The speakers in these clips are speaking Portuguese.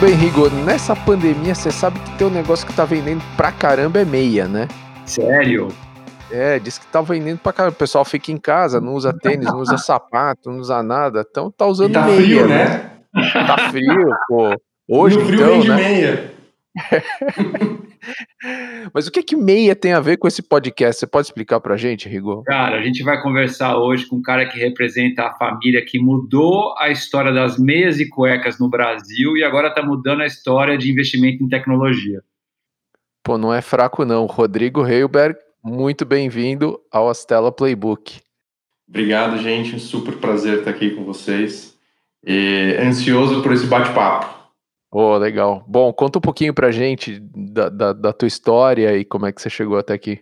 Muito bem, Rigo. Nessa pandemia, você sabe que tem um negócio que tá vendendo pra caramba é meia, né? Sério? É, diz que tá vendendo pra caramba. O pessoal fica em casa, não usa tênis, não usa sapato, não usa nada. Então tá usando E tá meia. frio, né? Tá frio, pô. Hoje, no frio então, vem de né? meia. Mas o que que meia tem a ver com esse podcast? Você pode explicar pra gente, Rigo? Cara, a gente vai conversar hoje com um cara que representa a família que mudou a história das meias e cuecas no Brasil e agora está mudando a história de investimento em tecnologia. Pô, não é fraco não. Rodrigo Heilberg, muito bem-vindo ao Astela Playbook. Obrigado, gente. Um super prazer estar aqui com vocês. E ansioso por esse bate-papo. Pô, legal. Bom, conta um pouquinho pra gente da, da, da tua história e como é que você chegou até aqui.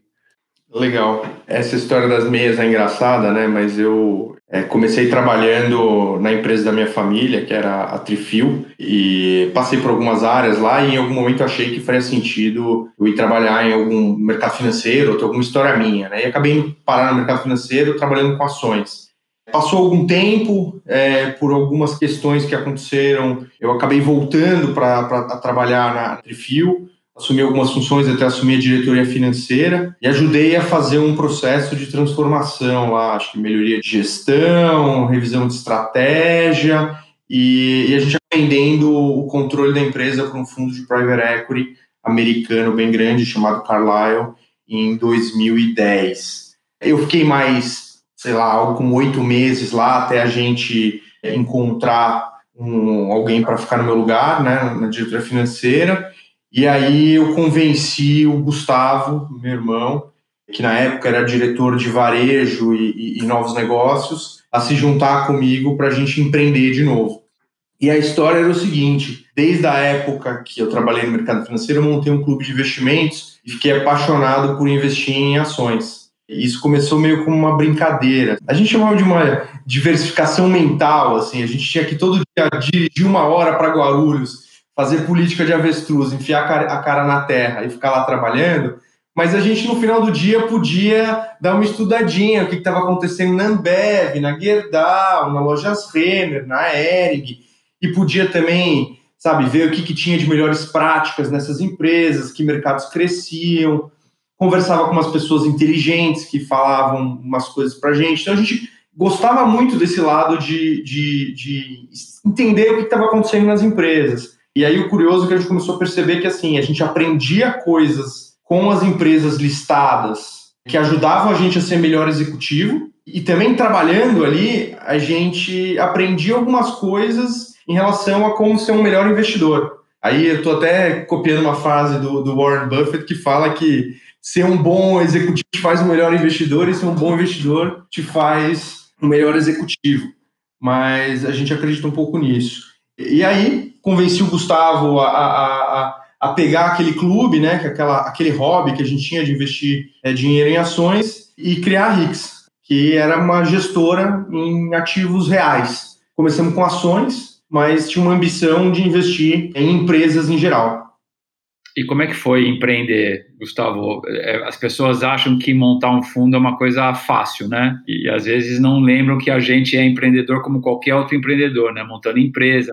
Legal. Essa história das meias é engraçada, né? Mas eu é, comecei trabalhando na empresa da minha família, que era a Trifil, e passei por algumas áreas lá e em algum momento achei que faria sentido eu ir trabalhar em algum mercado financeiro, ou ter alguma história minha, né? E acabei parar no mercado financeiro trabalhando com ações. Passou algum tempo, é, por algumas questões que aconteceram, eu acabei voltando para trabalhar na Trifil, assumi algumas funções, até assumi a diretoria financeira e ajudei a fazer um processo de transformação lá, acho que melhoria de gestão, revisão de estratégia e, e a gente vendendo o controle da empresa para um fundo de private equity americano bem grande chamado Carlyle em 2010. Eu fiquei mais, sei lá, algo como oito meses lá até a gente encontrar um, alguém para ficar no meu lugar, né, na diretoria financeira. E aí eu convenci o Gustavo, meu irmão, que na época era diretor de varejo e, e, e novos negócios, a se juntar comigo para a gente empreender de novo. E a história era o seguinte: desde a época que eu trabalhei no mercado financeiro, eu montei um clube de investimentos e fiquei apaixonado por investir em ações. Isso começou meio como uma brincadeira. A gente chamava de uma diversificação mental, assim. A gente tinha que todo dia dirigir uma hora para Guarulhos, fazer política de avestruz, enfiar a cara na terra e ficar lá trabalhando. Mas a gente, no final do dia, podia dar uma estudadinha o que estava acontecendo na Ambev, na Gerdau, na Lojas Renner, na Ering, e podia também, sabe, ver o que, que tinha de melhores práticas nessas empresas, que mercados cresciam, conversava com umas pessoas inteligentes que falavam umas coisas para gente. Então a gente gostava muito desse lado de, de, de entender o que estava acontecendo nas empresas. E aí o curioso é que a gente começou a perceber que assim, a gente aprendia coisas com as empresas listadas que ajudavam a gente a ser melhor executivo e também trabalhando ali, a gente aprendia algumas coisas em relação a como ser um melhor investidor. Aí eu estou até copiando uma frase do, do Warren Buffett que fala que ser um bom executivo te faz um melhor investidor e ser um bom investidor te faz um melhor executivo. Mas a gente acredita um pouco nisso. E aí convenci o Gustavo a, a, a, a pegar aquele clube, né, é aquela, aquele hobby que a gente tinha de investir é, dinheiro em ações e criar a Rix, que era uma gestora em ativos reais. Começamos com ações, mas tinha uma ambição de investir em empresas em geral. E como é que foi empreender, Gustavo? As pessoas acham que montar um fundo é uma coisa fácil, né? E às vezes não lembram que a gente é empreendedor como qualquer outro empreendedor, né? Montando empresa.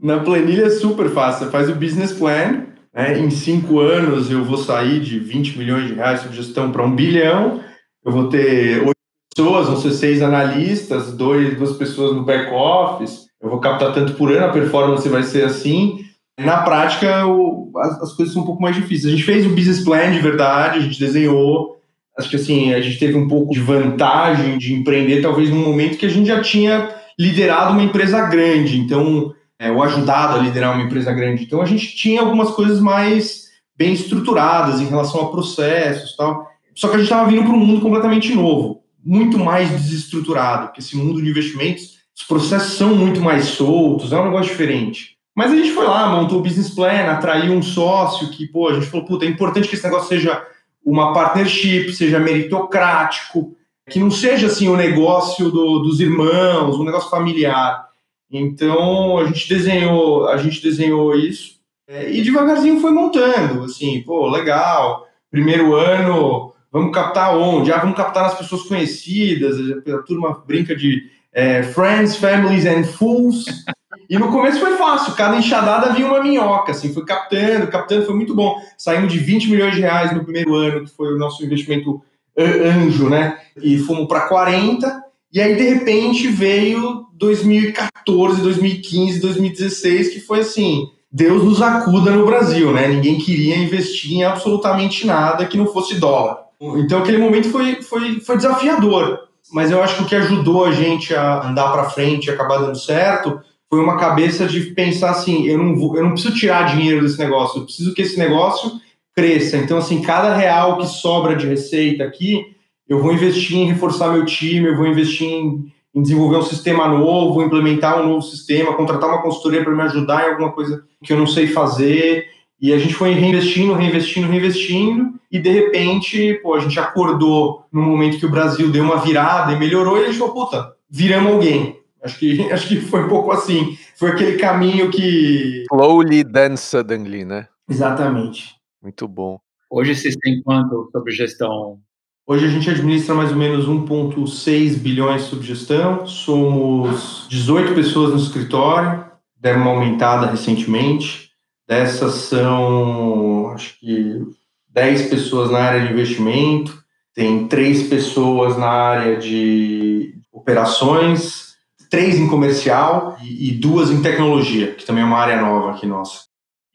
Na planilha é super fácil. Você faz o business plan, né? em cinco anos eu vou sair de 20 milhões de reais de gestão para um bilhão, eu vou ter oito pessoas, vão ser seis analistas, dois, duas pessoas no back office, eu vou captar tanto por ano, a performance vai ser assim. Na prática, o, as, as, coisas são um pouco mais difíceis. A gente fez o business plan de verdade, a gente desenhou. Acho que assim, a gente teve um pouco de vantagem de empreender, talvez num momento que a gente já tinha liderado uma empresa grande, então, é, ou ajudado a liderar uma empresa grande. Então, a gente tinha algumas coisas mais bem estruturadas em relação a processos tal. Só que a gente estava vindo para um mundo completamente novo, muito mais desestruturado, porque esse mundo de investimentos, os processos são muito mais soltos, é um negócio diferente. Mas a gente foi lá, montou o business plan, atraiu um sócio que, pô, a gente falou, puta, é importante que esse negócio seja uma partnership, seja meritocrático, que não seja assim o negócio do, dos irmãos, um negócio familiar. Então a gente desenhou, a gente desenhou isso é, e devagarzinho foi montando, assim, pô, legal. Primeiro ano, vamos captar onde? Ah, vamos captar nas pessoas conhecidas. A turma brinca de é, friends, families and fools. E no começo foi fácil, cada enxadada vinha uma minhoca, assim, foi captando, captando, foi muito bom. Saímos de 20 milhões de reais no primeiro ano, que foi o nosso investimento anjo, né? E fomos para 40, e aí de repente veio 2014, 2015, 2016, que foi assim, Deus nos acuda no Brasil, né? Ninguém queria investir em absolutamente nada que não fosse dólar. Então aquele momento foi, foi, foi desafiador, mas eu acho que o que ajudou a gente a andar para frente e acabar dando certo foi uma cabeça de pensar assim, eu não, vou, eu não preciso tirar dinheiro desse negócio, eu preciso que esse negócio cresça. Então, assim, cada real que sobra de receita aqui, eu vou investir em reforçar meu time, eu vou investir em, em desenvolver um sistema novo, implementar um novo sistema, contratar uma consultoria para me ajudar em alguma coisa que eu não sei fazer. E a gente foi reinvestindo, reinvestindo, reinvestindo, e de repente, pô, a gente acordou no momento que o Brasil deu uma virada e melhorou, e a gente falou, puta, viramos alguém. Acho que, acho que foi um pouco assim. Foi aquele caminho que. Slowly then suddenly, né? Exatamente. Muito bom. Hoje vocês têm quanto sobre gestão? Hoje a gente administra mais ou menos 1,6 bilhões sob gestão. Somos 18 pessoas no escritório, deram uma aumentada recentemente. Dessas são, acho que, 10 pessoas na área de investimento, tem três pessoas na área de operações, três em comercial e, e duas em tecnologia, que também é uma área nova aqui nossa.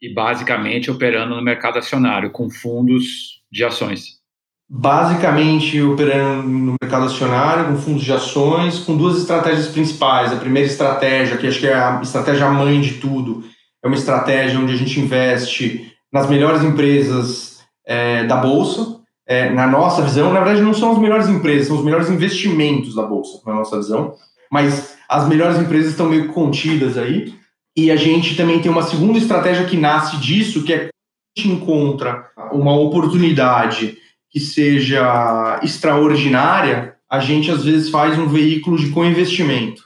E basicamente operando no mercado acionário, com fundos de ações. Basicamente operando no mercado acionário, com fundos de ações, com duas estratégias principais. A primeira estratégia, que acho que é a estratégia mãe de tudo, é uma estratégia onde a gente investe nas melhores empresas é, da Bolsa. É, na nossa visão, na verdade, não são as melhores empresas, são os melhores investimentos da Bolsa, na nossa visão. Mas as melhores empresas estão meio contidas aí. E a gente também tem uma segunda estratégia que nasce disso, que é a gente encontra uma oportunidade que seja extraordinária, a gente às vezes faz um veículo de co-investimento.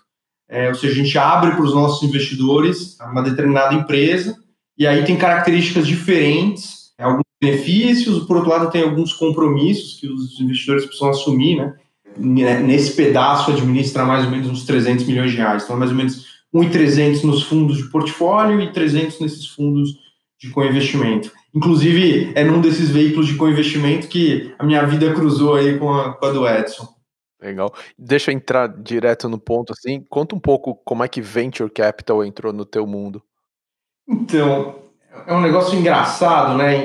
É, ou seja, a gente abre para os nossos investidores uma determinada empresa, e aí tem características diferentes, alguns benefícios, por outro lado tem alguns compromissos que os investidores precisam assumir, né? Né, nesse pedaço administra mais ou menos uns 300 milhões de reais. Então, é mais ou menos 1,300 nos fundos de portfólio e 300 nesses fundos de co-investimento. Inclusive, é num desses veículos de co-investimento que a minha vida cruzou aí com a, com a do Edson. Legal. Deixa eu entrar direto no ponto assim. Conta um pouco como é que Venture Capital entrou no teu mundo. Então, é um negócio engraçado, né?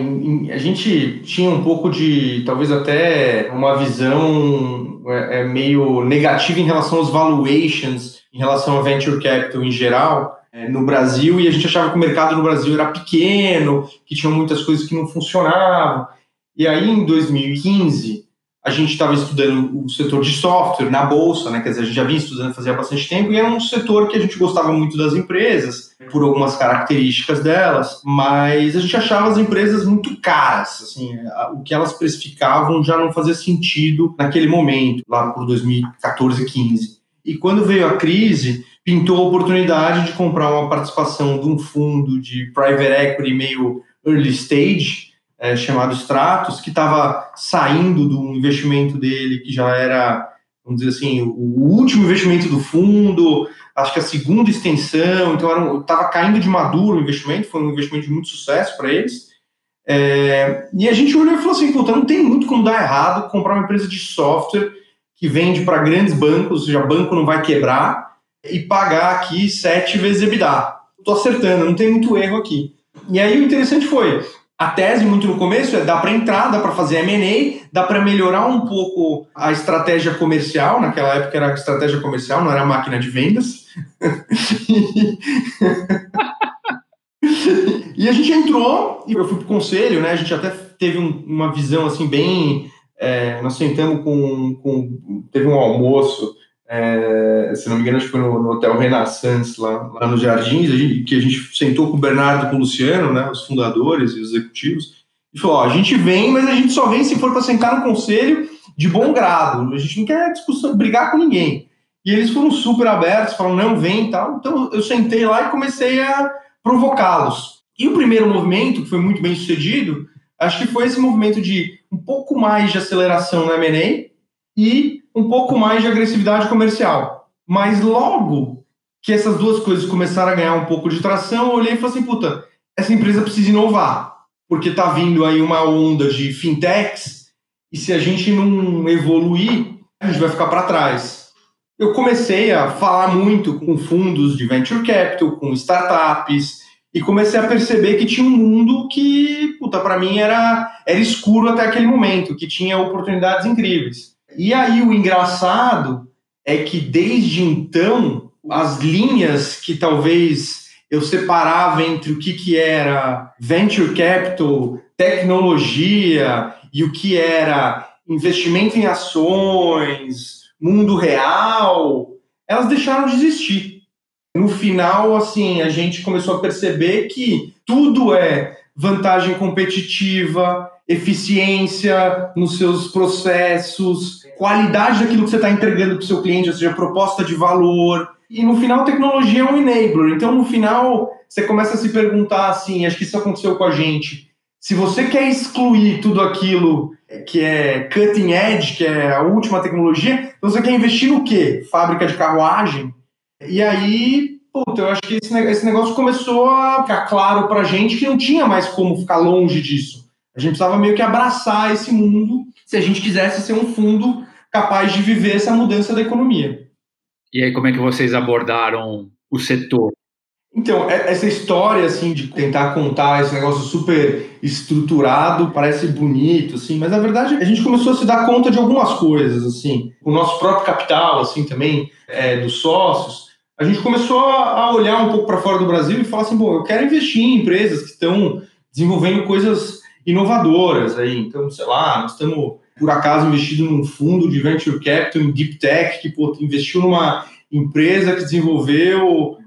A gente tinha um pouco de, talvez até uma visão é, é, meio negativa em relação aos valuations, em relação a venture capital em geral, é, no Brasil, e a gente achava que o mercado no Brasil era pequeno, que tinha muitas coisas que não funcionavam. E aí, em 2015, a gente estava estudando o setor de software na bolsa, né? Quer dizer, a gente já vinha estudando fazia bastante tempo e era um setor que a gente gostava muito das empresas por algumas características delas, mas a gente achava as empresas muito caras, assim, o que elas precificavam já não fazia sentido naquele momento, lá por 2014, 15. E quando veio a crise, pintou a oportunidade de comprar uma participação de um fundo de private equity meio early stage é, chamado Stratos, que estava saindo do investimento dele, que já era, vamos dizer assim, o último investimento do fundo, acho que a segunda extensão, então estava caindo de maduro o investimento, foi um investimento de muito sucesso para eles. É, e a gente olhou e falou assim: puta, não tem muito como dar errado comprar uma empresa de software que vende para grandes bancos, ou seja, banco não vai quebrar, e pagar aqui sete vezes EBITDA. Estou acertando, não tem muito erro aqui. E aí o interessante foi, a tese, muito no começo, é dar para entrar, dá para fazer M&A, dá para melhorar um pouco a estratégia comercial, naquela época era estratégia comercial, não era máquina de vendas. e a gente entrou, e eu fui pro conselho, né, a gente até teve um, uma visão, assim, bem... É, nós sentamos com, com... Teve um almoço é, se não me engano, acho que foi no, no Hotel Renaissance, lá, lá nos Jardins, gente, que a gente sentou com o Bernardo e com o Luciano, né, os fundadores e os executivos, e falou: ó, a gente vem, mas a gente só vem se for para sentar no conselho de bom grado, a gente não quer discussão, brigar com ninguém. E eles foram super abertos, falaram: não, vem e tal. Então eu sentei lá e comecei a provocá-los. E o primeiro movimento, que foi muito bem sucedido, acho que foi esse movimento de um pouco mais de aceleração no M&A e um pouco mais de agressividade comercial. Mas logo que essas duas coisas começaram a ganhar um pouco de tração, eu olhei e falei assim, puta, essa empresa precisa inovar, porque está vindo aí uma onda de fintechs, e se a gente não evoluir, a gente vai ficar para trás. Eu comecei a falar muito com fundos de venture capital, com startups, e comecei a perceber que tinha um mundo que, puta, para mim era, era escuro até aquele momento, que tinha oportunidades incríveis. E aí o engraçado é que desde então as linhas que talvez eu separava entre o que, que era venture capital, tecnologia e o que era investimento em ações, mundo real, elas deixaram de existir. No final, assim, a gente começou a perceber que tudo é vantagem competitiva, eficiência nos seus processos, qualidade daquilo que você está entregando para o seu cliente, ou seja, proposta de valor. E no final, tecnologia é um enabler. Então, no final, você começa a se perguntar assim: acho que isso aconteceu com a gente. Se você quer excluir tudo aquilo que é cutting edge, que é a última tecnologia, você quer investir no quê? Fábrica de carruagem? E aí, puta, eu acho que esse negócio começou a ficar claro pra gente que não tinha mais como ficar longe disso. A gente precisava meio que abraçar esse mundo se a gente quisesse ser um fundo capaz de viver essa mudança da economia. E aí, como é que vocês abordaram o setor? Então, é, essa história, assim, de tentar contar esse negócio super estruturado, parece bonito, assim, mas na verdade a gente começou a se dar conta de algumas coisas, assim. O nosso próprio capital, assim, também, é, dos sócios, a gente começou a olhar um pouco para fora do Brasil e falar assim, bom, eu quero investir em empresas que estão desenvolvendo coisas inovadoras aí. Então, sei lá, nós estamos por acaso investido num fundo de venture capital em deep tech que pô, investiu numa empresa que desenvolveu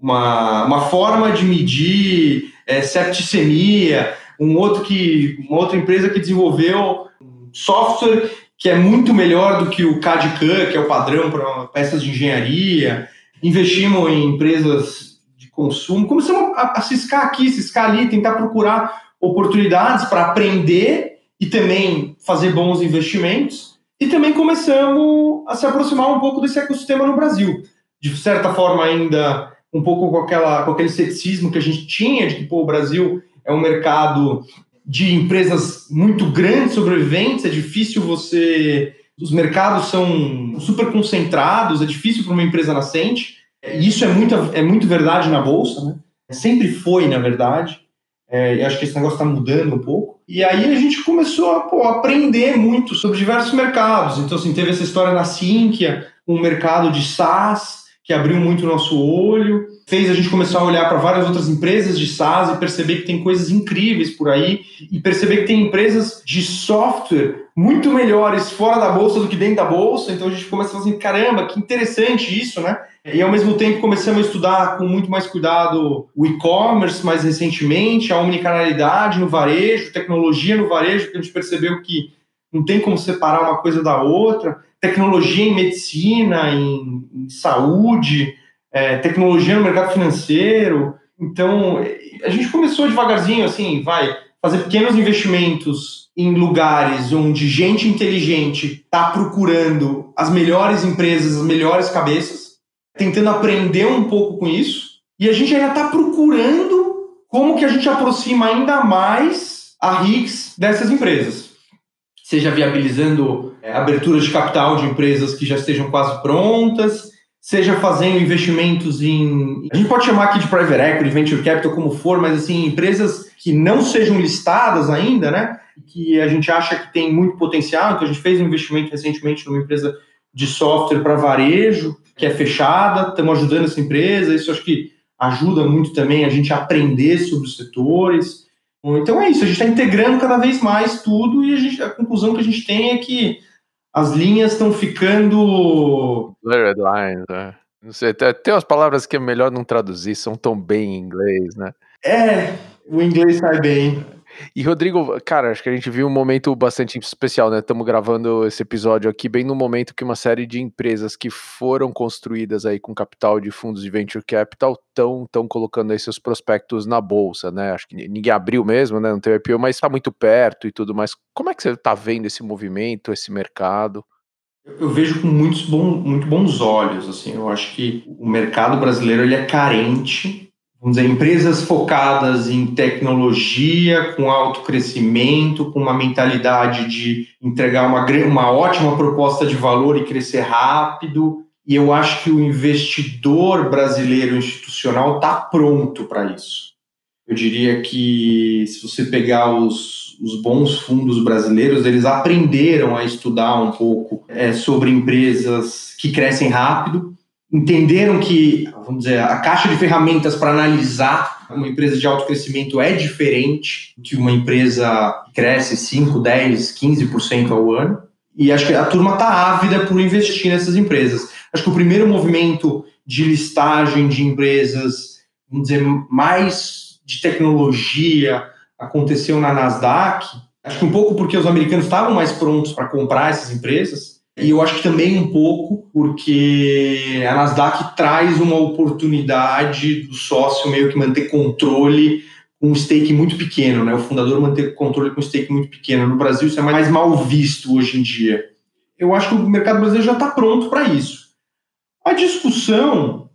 uma, uma forma de medir é, septicemia, um outro que, uma outra empresa que desenvolveu um software que é muito melhor do que o CAD-CAM, que é o padrão para peças de engenharia. Investimos em empresas de consumo. Começamos a, a ciscar aqui, ciscar ali, tentar procurar oportunidades para aprender e também fazer bons investimentos. E também começamos a se aproximar um pouco desse ecossistema no Brasil. De certa forma, ainda um pouco com, aquela, com aquele ceticismo que a gente tinha de que pô, o Brasil é um mercado de empresas muito grandes, sobreviventes, é difícil você. Os mercados são super concentrados, é difícil para uma empresa nascente. E isso é muito, é muito verdade na Bolsa, né? Sempre foi, na verdade. É, e acho que esse negócio está mudando um pouco. E aí a gente começou a pô, aprender muito sobre diversos mercados. Então, assim, teve essa história na Sinqia, um mercado de SaaS, que abriu muito o nosso olho, fez a gente começar a olhar para várias outras empresas de SaaS e perceber que tem coisas incríveis por aí, e perceber que tem empresas de software muito melhores fora da bolsa do que dentro da bolsa. Então a gente começa a falar assim: caramba, que interessante isso, né? E ao mesmo tempo começamos a estudar com muito mais cuidado o e-commerce mais recentemente, a omnicanalidade no varejo, tecnologia no varejo, que a gente percebeu que não tem como separar uma coisa da outra, tecnologia em medicina, em, em saúde, é, tecnologia no mercado financeiro. Então, a gente começou devagarzinho, assim, vai fazer pequenos investimentos em lugares onde gente inteligente está procurando as melhores empresas, as melhores cabeças tentando aprender um pouco com isso. E a gente ainda está procurando como que a gente aproxima ainda mais a RICS dessas empresas. Seja viabilizando é, aberturas de capital de empresas que já estejam quase prontas, seja fazendo investimentos em. A gente pode chamar aqui de private equity, venture capital, como for, mas assim, empresas que não sejam listadas ainda, né? Que a gente acha que tem muito potencial. Então, a gente fez um investimento recentemente numa empresa de software para varejo, que é fechada, estamos ajudando essa empresa, isso acho que ajuda muito também a gente a aprender sobre os setores. Então é isso, a gente está integrando cada vez mais tudo e a, gente, a conclusão que a gente tem é que as linhas estão ficando. Blurred lines, né? Não sei, tem umas palavras que é melhor não traduzir, são tão bem em inglês, né? É, o inglês sai bem. E Rodrigo, cara, acho que a gente viu um momento bastante especial, né? Estamos gravando esse episódio aqui bem no momento que uma série de empresas que foram construídas aí com capital de fundos de venture capital estão tão colocando aí seus prospectos na bolsa, né? Acho que ninguém abriu mesmo, né? Não teve IPO, mas está muito perto e tudo mais. Como é que você está vendo esse movimento, esse mercado? Eu vejo com muitos bom, muito bons olhos, assim, eu acho que o mercado brasileiro ele é carente, vamos dizer, empresas focadas em tecnologia, com alto crescimento, com uma mentalidade de entregar uma, uma ótima proposta de valor e crescer rápido, e eu acho que o investidor brasileiro institucional está pronto para isso. Eu diria que se você pegar os, os bons fundos brasileiros, eles aprenderam a estudar um pouco é, sobre empresas que crescem rápido, entenderam que, vamos dizer, a caixa de ferramentas para analisar uma empresa de alto crescimento é diferente que uma empresa que cresce 5, 10, 15% ao ano. E acho que a turma está ávida por investir nessas empresas. Acho que o primeiro movimento de listagem de empresas, vamos dizer, mais de tecnologia aconteceu na Nasdaq. Acho que um pouco porque os americanos estavam mais prontos para comprar essas empresas. E eu acho que também um pouco porque a Nasdaq traz uma oportunidade do sócio meio que manter controle com um stake muito pequeno, né? O fundador manter controle com um stake muito pequeno. No Brasil isso é mais mal visto hoje em dia. Eu acho que o mercado brasileiro já está pronto para isso. A discussão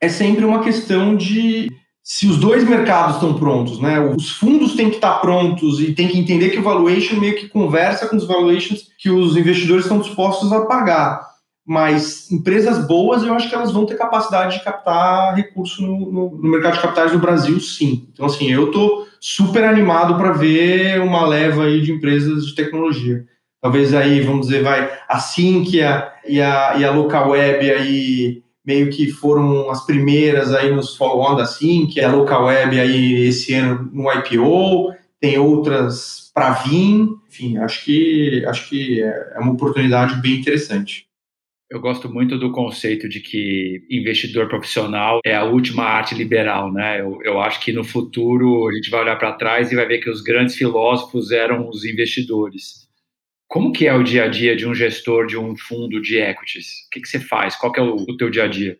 é sempre uma questão de se os dois mercados estão prontos, né? Os fundos têm que estar prontos e têm que entender que o valuation meio que conversa com os valuations que os investidores estão dispostos a pagar. Mas empresas boas, eu acho que elas vão ter capacidade de captar recurso no, no, no mercado de capitais do Brasil, sim. Então, assim, eu estou super animado para ver uma leva aí de empresas de tecnologia. Talvez aí, vamos dizer, vai a Sinqia e a, e a Local Web aí meio que foram as primeiras aí nos follow-on da Sinqia, a Local Web aí esse ano no IPO, tem outras para vir, enfim, acho que acho que é, é uma oportunidade bem interessante. Eu gosto muito do conceito de que investidor profissional é a última arte liberal, né? Eu, eu acho que no futuro a gente vai olhar para trás e vai ver que os grandes filósofos eram os investidores. Como que é o dia a dia de um gestor de um fundo de equities? O que, que você faz? Qual que é o, o teu dia a dia?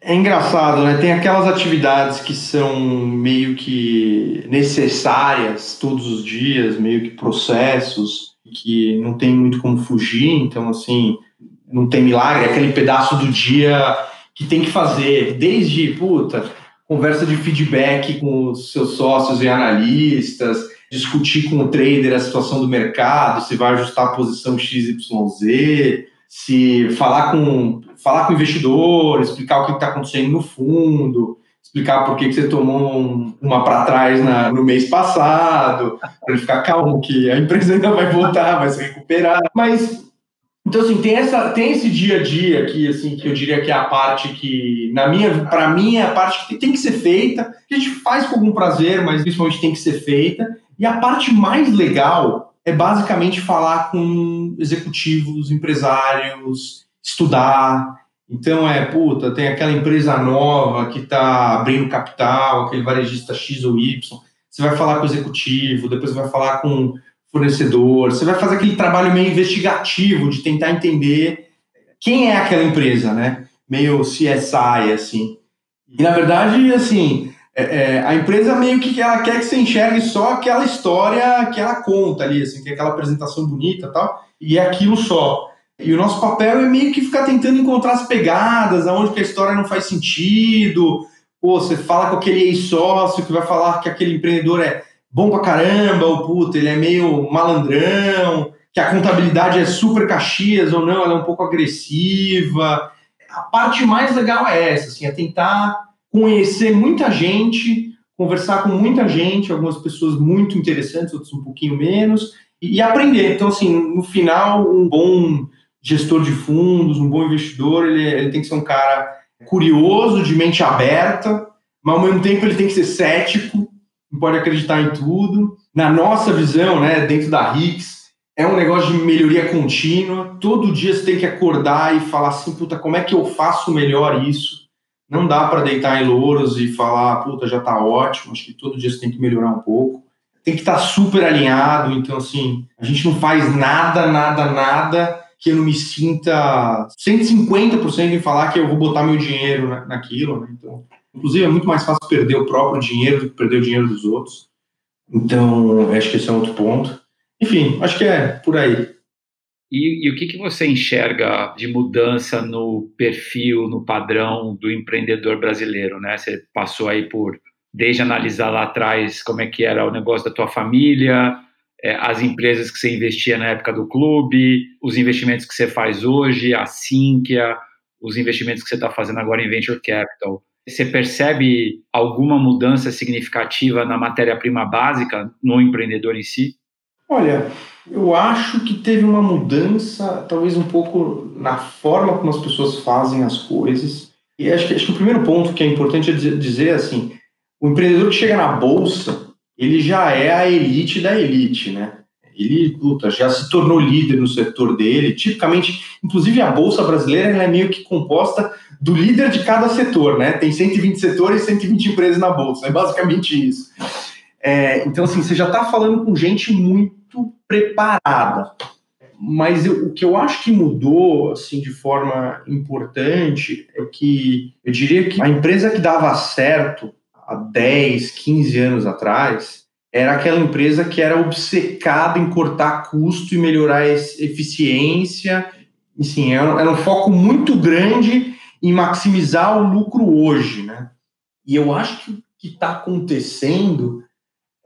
É engraçado, né? Tem aquelas atividades que são meio que necessárias todos os dias, meio que processos que não tem muito como fugir. Então, assim, não tem milagre. É aquele pedaço do dia que tem que fazer, desde puta conversa de feedback com os seus sócios e analistas discutir com o trader a situação do mercado, se vai ajustar a posição XYZ, se falar com, falar com o investidor, explicar o que está acontecendo no fundo, explicar por que, que você tomou um, uma para trás na, no mês passado, para ele ficar calmo que a empresa ainda vai voltar, vai se recuperar. Mas então assim tem essa tem esse dia a dia aqui assim que eu diria que é a parte que na minha para mim é a parte que tem que ser feita que a gente faz com algum prazer mas principalmente tem que ser feita e a parte mais legal é basicamente falar com executivos, empresários, estudar. Então é, puta, tem aquela empresa nova que está abrindo capital, aquele varejista X ou Y. Você vai falar com o executivo, depois vai falar com fornecedor, você vai fazer aquele trabalho meio investigativo de tentar entender quem é aquela empresa, né? Meio CSI, assim. E na verdade, assim, é, é, a empresa meio que ela quer que você enxergue só aquela história que ela conta ali, assim, que é aquela apresentação bonita tal, e é aquilo só. E o nosso papel é meio que ficar tentando encontrar as pegadas, aonde que a história não faz sentido. Pô, você fala com aquele ex-sócio que vai falar que aquele empreendedor é bom pra caramba, ou puta, ele é meio malandrão, que a contabilidade é super caxias ou não, ela é um pouco agressiva. A parte mais legal é essa, assim, é tentar conhecer muita gente, conversar com muita gente, algumas pessoas muito interessantes, outras um pouquinho menos, e, e aprender. Então, assim, no final, um bom gestor de fundos, um bom investidor, ele, ele tem que ser um cara curioso, de mente aberta, mas ao mesmo tempo ele tem que ser cético, não pode acreditar em tudo. Na nossa visão, né, dentro da Hicks, é um negócio de melhoria contínua. Todo dia você tem que acordar e falar assim, puta, como é que eu faço melhor isso? Não dá para deitar em louros e falar, puta, já está ótimo, acho que todo dia você tem que melhorar um pouco. Tem que estar tá super alinhado, então assim, a gente não faz nada, nada, nada que eu não me sinta 150% em falar que eu vou botar meu dinheiro naquilo, né? Então, inclusive é muito mais fácil perder o próprio dinheiro do que perder o dinheiro dos outros. Então, acho que esse é outro ponto. Enfim, acho que é por aí. E, e, o que, que você enxerga de mudança no perfil, no padrão do empreendedor brasileiro, né? Você passou aí por, desde analisar lá atrás como é que era o negócio da tua família, é, as empresas que você investia na época do clube, os investimentos que você faz hoje, a Sinqia, os investimentos que você está fazendo agora em Venture Capital. Você percebe alguma mudança significativa na matéria-prima básica no empreendedor em si? Olha, eu acho que teve uma mudança, talvez um pouco na forma como as pessoas fazem as coisas. E acho que, acho que o primeiro ponto que é importante é dizer assim, o empreendedor que chega na bolsa, ele já é a elite da elite, né? Ele já se tornou líder no setor dele. Tipicamente, inclusive a bolsa brasileira é meio que composta do líder de cada setor, né? Tem 120 setores e 120 empresas na bolsa. É basicamente isso. É, então, assim, você já está falando com gente muito preparada. Mas eu, o que eu acho que mudou, assim, de forma importante, é que eu diria que a empresa que dava certo há 10, 15 anos atrás, era aquela empresa que era obcecada em cortar custo e melhorar a eficiência. Assim, era um foco muito grande em maximizar o lucro hoje, né? E eu acho que o que está acontecendo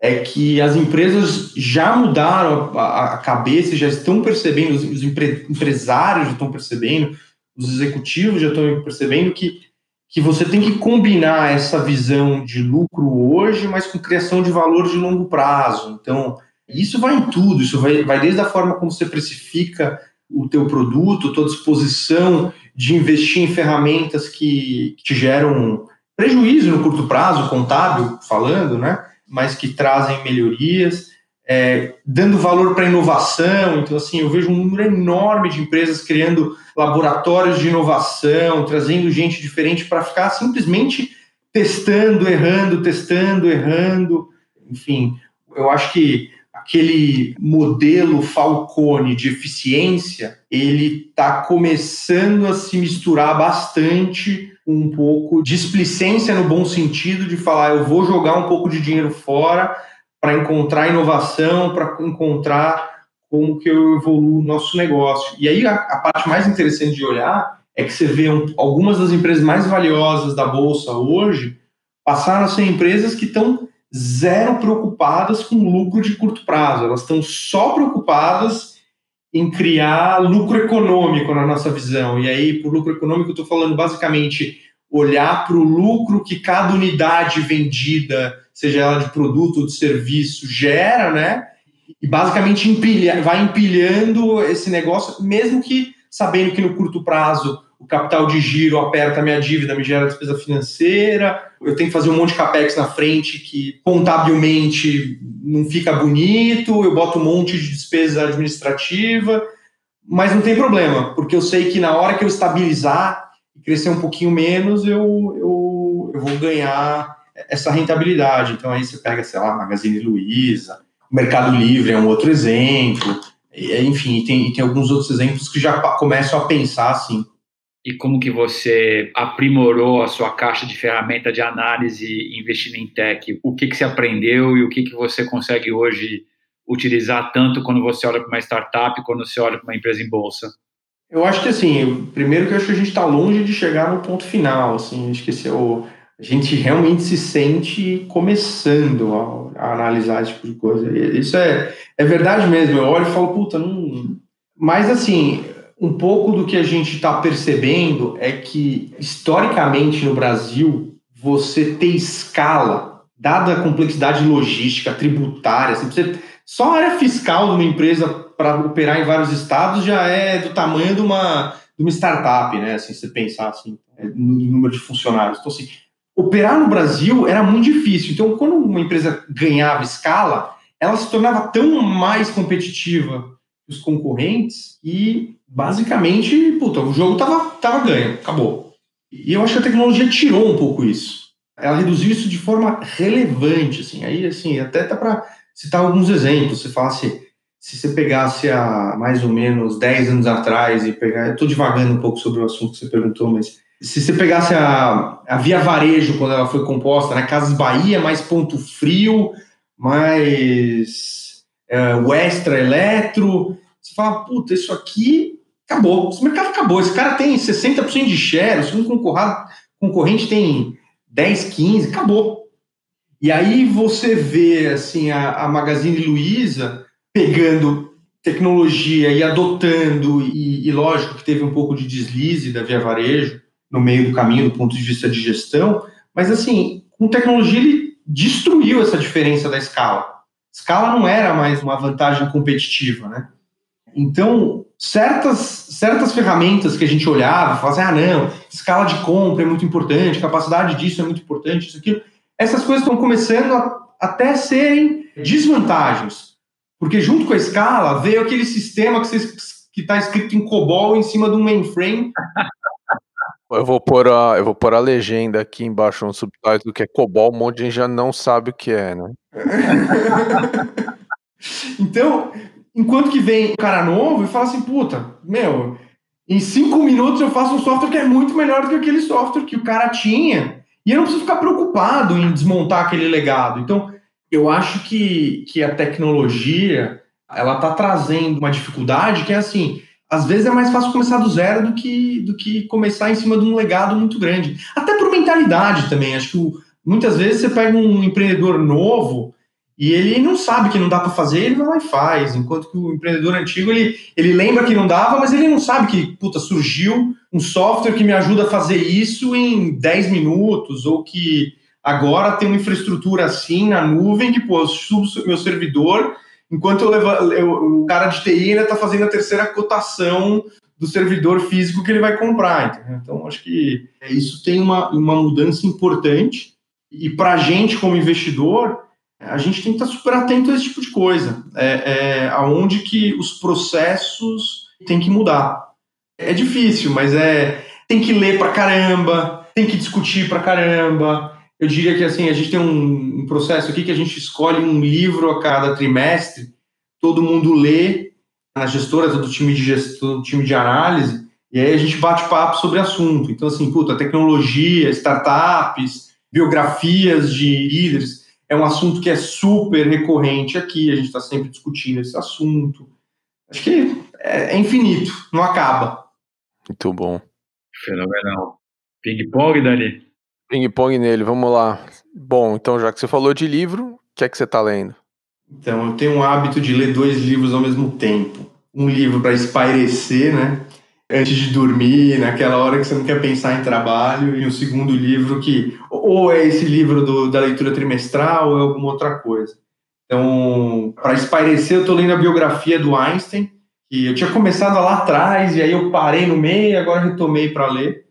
é que as empresas já mudaram a, a cabeça, já estão percebendo, os, os empre, empresários já estão percebendo, os executivos já estão percebendo que, que você tem que combinar essa visão de lucro hoje, mas com criação de valor de longo prazo. Então, isso vai em tudo, isso vai, vai desde a forma como você precifica o teu produto, a tua disposição de investir em ferramentas que, que te geram prejuízo no curto prazo, contábil falando, né? Mas que trazem melhorias, é, dando valor para a inovação. Então, assim, eu vejo um número enorme de empresas criando laboratórios de inovação, trazendo gente diferente para ficar simplesmente testando, errando, testando, errando. Enfim, eu acho que aquele modelo Falcone de eficiência, ele está começando a se misturar bastante um pouco de explicência no bom sentido de falar eu vou jogar um pouco de dinheiro fora para encontrar inovação, para encontrar como que eu evoluo o nosso negócio. E aí a, a, parte mais interessante de olhar é que você vê um, algumas das empresas mais valiosas da bolsa hoje passaram a ser empresas que estão zero preocupadas com lucro de curto prazo. Elas estão só preocupadas em criar lucro econômico na nossa visão. E aí, por lucro econômico, eu estou falando basicamente olhar para o lucro que cada unidade vendida, seja ela de produto ou de serviço, gera, né? E basicamente empilha, vai empilhando esse negócio, mesmo que sabendo que no curto prazo o capital de giro aperta minha dívida, me gera despesa financeira, eu tenho que fazer um monte de capex na frente que contabilmente não fica bonito, eu boto um monte de despesa administrativa, mas não tem problema, porque eu sei que na hora que eu estabilizar e crescer um pouquinho menos, eu, eu, eu vou ganhar essa rentabilidade. Então aí você pega, sei lá, Magazine Luiza, Mercado Livre é um outro exemplo, enfim, tem, tem alguns outros exemplos que já começam a pensar assim e como que você aprimorou a sua caixa de ferramenta de análise investindo em tech? O que, que você aprendeu e o que, que você consegue hoje utilizar tanto quando você olha para uma startup, quando você olha para uma empresa em bolsa? Eu acho que assim, primeiro que eu acho que a gente está longe de chegar no ponto final, assim, acho é o, a gente realmente se sente começando a, a, analisar esse tipo de coisa. Isso é, é verdade mesmo. Eu olho e falo, puta, não. Mas assim, um pouco do que a gente está percebendo é que, historicamente no Brasil, você ter escala, dada a complexidade logística, tributária, assim, você, só a área fiscal de uma empresa para operar em vários estados já é do tamanho de uma, de uma startup, né? Assim, você pensar assim, é, no número de funcionários. Então, assim, operar no Brasil era muito difícil. Então, quando uma empresa ganhava escala, ela se tornava tão mais competitiva que os concorrentes e basicamente, puta, o jogo tava, tava ganho, acabou. E eu acho que a tecnologia tirou um pouco isso. Ela reduziu isso de forma relevante, assim. Aí, assim, até dá para citar alguns exemplos. Você falasse, se você pegasse há mais ou menos 10 anos atrás e pegar, eu estou divagando um pouco sobre o assunto que você perguntou, mas se você pegasse a, a Via Varejo quando ela foi composta, né, Casas Bahia, mais Ponto Frio, mais é, o Extra Eletro, você fala, puta, isso aqui acabou. Esse mercado acabou. Esse cara tem 60% de share, o segundo concorrente tem 10, 15, acabou. E aí você vê assim a, a Magazine Luiza pegando tecnologia e adotando, e, e, lógico que teve um pouco de deslize da Via Varejo no meio do caminho do ponto de vista de gestão, mas assim, com tecnologia ele destruiu essa diferença da escala. Escala não era mais uma vantagem competitiva, né? Então, certas, certas ferramentas que a gente olhava, falava assim, ah, não, escala de compra é muito importante, capacidade disso é muito importante, isso aqui, essas coisas estão começando a até serem desvantagens. Porque junto com a escala veio aquele sistema que está escrito em COBOL em cima de um mainframe. Eu vou pôr a, eu vou pôr a legenda aqui embaixo, um subtítulo que é COBOL, um monte de gente já não sabe o que é, né? então, enquanto que vem um cara novo e fala assim, puta, meu, em cinco minutos eu faço um software que é muito melhor do que aquele software que o cara tinha, e eu não preciso ficar preocupado em desmontar aquele legado. Então, eu acho que, que a tecnologia, ela está trazendo uma dificuldade que é assim, às vezes é mais fácil começar do zero do que, do que começar em cima de um legado muito grande. Até por mentalidade também. Acho que o, muitas vezes você pega um empreendedor novo e ele não sabe que não dá para fazer, ele vai lá e faz. Enquanto que o empreendedor antigo, ele, ele lembra que não dava, mas ele não sabe que, puta, surgiu um software que me ajuda a fazer isso em 10 minutos, ou que agora tem uma infraestrutura assim na nuvem que, pô, eu subo meu servidor, enquanto eu levo, eu, o cara de TI ainda está fazendo a terceira cotação do servidor físico que ele vai comprar. Entendeu? Então, acho que isso tem uma, uma mudança importante. E para a gente, como investidor, a gente tem que estar super atento a esse tipo de coisa, é, é, aonde que os processos têm que mudar. É difícil, mas é tem que ler para caramba, tem que discutir para caramba. Eu diria que assim a gente tem um, um, processo aqui que a gente escolhe um livro a cada trimestre, todo mundo lê na gestora, todo time de gestão, time de análise, e aí a gente bate papo sobre assunto. Então assim, puta, tecnologia, startups, biografias de líderes é um assunto que é super recorrente aqui, a gente está sempre discutindo esse assunto. Acho que é, é infinito, não acaba. Muito bom. Fenomenal. Ping-pong, Dani? Ping-pong nele, vamos lá. Bom, então já que você falou de livro, o que é que você está lendo? Então, eu tenho um hábito de ler dois livros ao mesmo tempo. Um livro para espairecer, né? antes de dormir, naquela hora que você não quer pensar em trabalho, e o segundo livro que ou é esse livro do, da leitura trimestral ou é alguma outra coisa. Então, para espairecer, eu estou lendo a biografia do Einstein, que eu tinha começado lá atrás, e aí eu parei no meio e agora retomei para ler.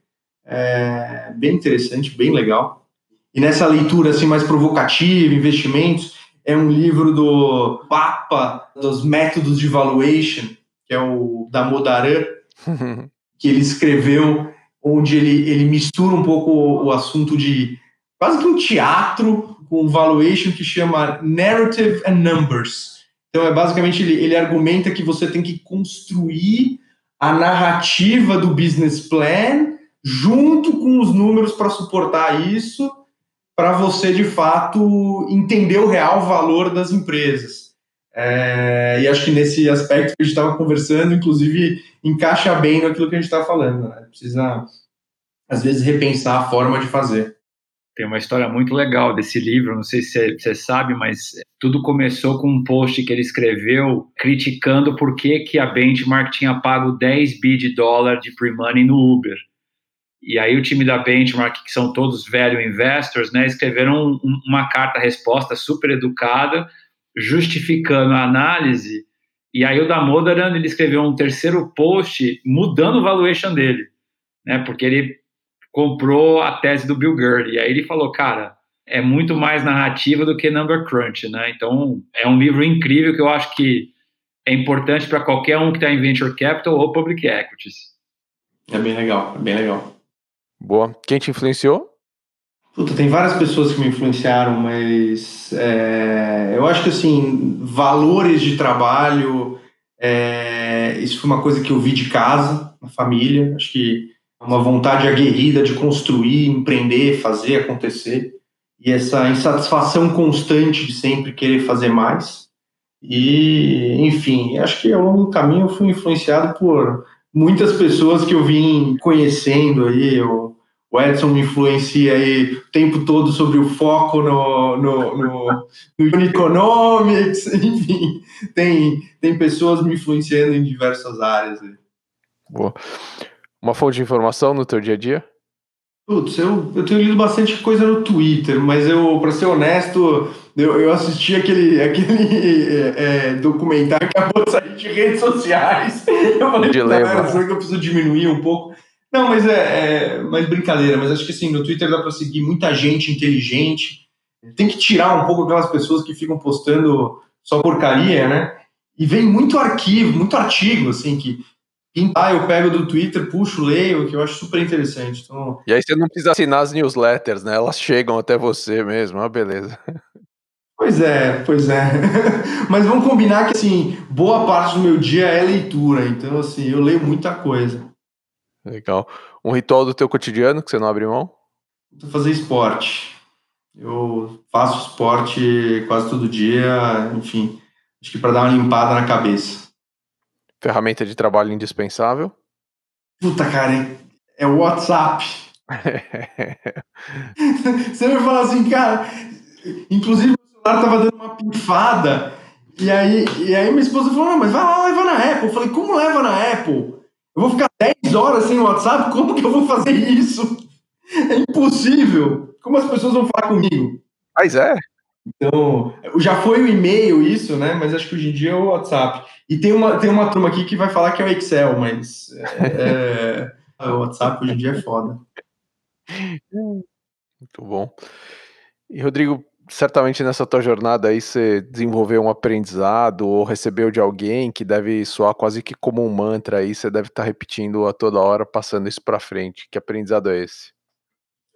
É bem interessante, bem legal. E nessa leitura assim mais provocativa, investimentos, é um livro do Papa dos métodos de valuation, que é o da Modaran, que ele escreveu, onde ele, ele mistura um pouco o, o assunto de quase que um teatro com valuation que chama Narrative and Numbers. Então, é basicamente, ele, ele argumenta que você tem que construir a narrativa do business plan junto com os números para suportar isso, para você, de fato, entender o real valor das empresas. É, e acho que nesse aspecto que a gente estava conversando, inclusive, encaixa bem naquilo que a gente está falando. Né? Precisa, às vezes, repensar a forma de fazer. Tem uma história muito legal desse livro, não sei se você sabe, mas tudo começou com um post que ele escreveu criticando por que, que a Benchmark tinha pago 10 bi de dólar de pre-money no Uber. E aí o time da Benchmark, que são todos velho investors, né, escreveram um, uma carta-resposta super educada, justificando a análise, e aí o Damodaran, ele escreveu um terceiro post mudando o valuation dele, né, porque ele comprou a tese do Bill Gurley, e aí ele falou, cara, é muito mais narrativa do que number crunch, né, então é um livro incrível que eu acho que é importante para qualquer um que está em venture capital ou public equities. É bem legal, é bem legal. Boa. Quem te influenciou? Puta, tem várias pessoas que me influenciaram, mas é, eu acho que assim, valores de trabalho, é, isso foi uma coisa que eu vi de casa, na família. Acho que uma vontade aguerrida de construir, empreender, fazer acontecer. E essa insatisfação constante de sempre querer fazer mais. E, enfim, acho que ao longo do caminho eu fui influenciado por muitas pessoas que eu vim conhecendo aí. O, o Edson me influencia aí o tempo todo sobre o foco no, no, no, no Economics, enfim, tem, tem pessoas me influenciando em diversas áreas. Boa. Uma fonte de informação no teu dia a dia? Putz, eu, eu tenho lido bastante coisa no Twitter, mas eu, para ser honesto, eu, eu assisti aquele, aquele é, é, documentário que acabou de sair de redes sociais. Eu falei, cara, será que eu preciso diminuir um pouco? Não, mas é, é mais brincadeira, mas acho que assim, no Twitter dá para seguir muita gente inteligente. Tem que tirar um pouco aquelas pessoas que ficam postando só porcaria, né? E vem muito arquivo, muito artigo, assim, que ah, eu pego do Twitter, puxo, leio, que eu acho super interessante. Então... E aí você não precisa assinar as newsletters, né? Elas chegam até você mesmo, ah, beleza. Pois é, pois é. Mas vamos combinar que, assim, boa parte do meu dia é leitura. Então, assim, eu leio muita coisa. Legal. Um ritual do teu cotidiano que você não abre mão? Fazer esporte. Eu faço esporte quase todo dia, enfim. Acho que para dar uma limpada na cabeça. Ferramenta de trabalho indispensável? Puta, cara, é o WhatsApp. Você me fala assim, cara. Inclusive, o celular tava dando uma pifada. E aí, e aí minha esposa falou: Não, mas vai lá, leva na Apple. Eu falei: Como leva na Apple? Eu vou ficar 10 horas sem WhatsApp? Como que eu vou fazer isso? É impossível. Como as pessoas vão falar comigo? Mas é. Então, já foi o e-mail isso, né? Mas acho que hoje em dia é o WhatsApp. E tem uma, tem uma turma aqui que vai falar que é o Excel, mas é, é, o WhatsApp hoje em dia é foda. Muito bom. E Rodrigo, certamente nessa tua jornada aí você desenvolveu um aprendizado ou recebeu de alguém que deve soar quase que como um mantra aí, você deve estar tá repetindo a toda hora, passando isso para frente. Que aprendizado é esse?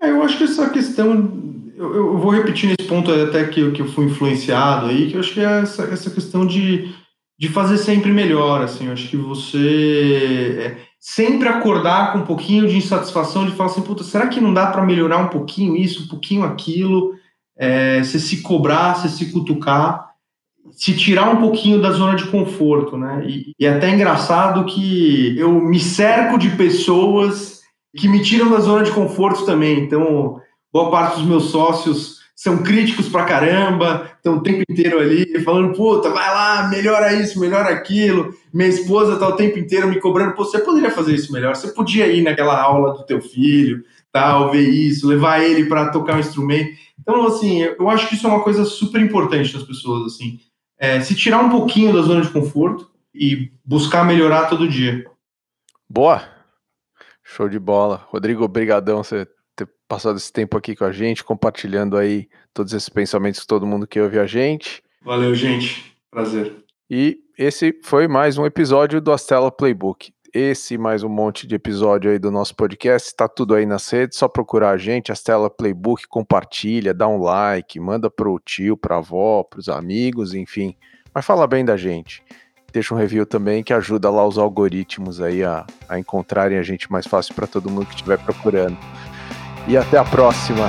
É, eu acho que essa questão, eu, eu, vou repetir nesse ponto até que, que eu fui influenciado aí, que eu acho que é essa, essa questão de, de fazer sempre melhor, assim, eu acho que você é, sempre acordar com um pouquinho de insatisfação, de falar assim, puta, será que não dá para melhorar um pouquinho isso, um pouquinho aquilo, é, se se cobrar, se se cutucar, se tirar um pouquinho da zona de conforto, né, e, e é até engraçado que eu me cerco de pessoas que me tiram da zona de conforto também. Então, boa parte dos meus sócios são críticos pra caramba, estão o tempo inteiro ali falando, puta, vai lá, melhora isso, melhora aquilo. Minha esposa tá o tempo inteiro me cobrando, pô, você poderia fazer isso melhor, você podia ir naquela aula do teu filho, tal, ver isso, levar ele para tocar um instrumento. Então, assim, eu acho que isso é uma coisa super importante das pessoas, assim, é, se tirar um pouquinho da zona de conforto e buscar melhorar todo dia. Boa, Show de bola. Rodrigo, obrigadão você ter passado esse tempo aqui com a gente, compartilhando aí todos esses pensamentos com todo mundo que ouve a gente. Valeu, gente. Prazer. E esse foi mais um episódio do Astela Playbook. Esse mais um monte de episódio aí do nosso podcast, está tudo aí nas redes, só procurar a gente, Astela Playbook, compartilha, dá um like, manda pro tio, pra avó, pros amigos, enfim. Mas fala bem da gente deixa um review também que ajuda lá os algoritmos aí a, a encontrarem a gente mais fácil para todo mundo que estiver procurando. E até a próxima!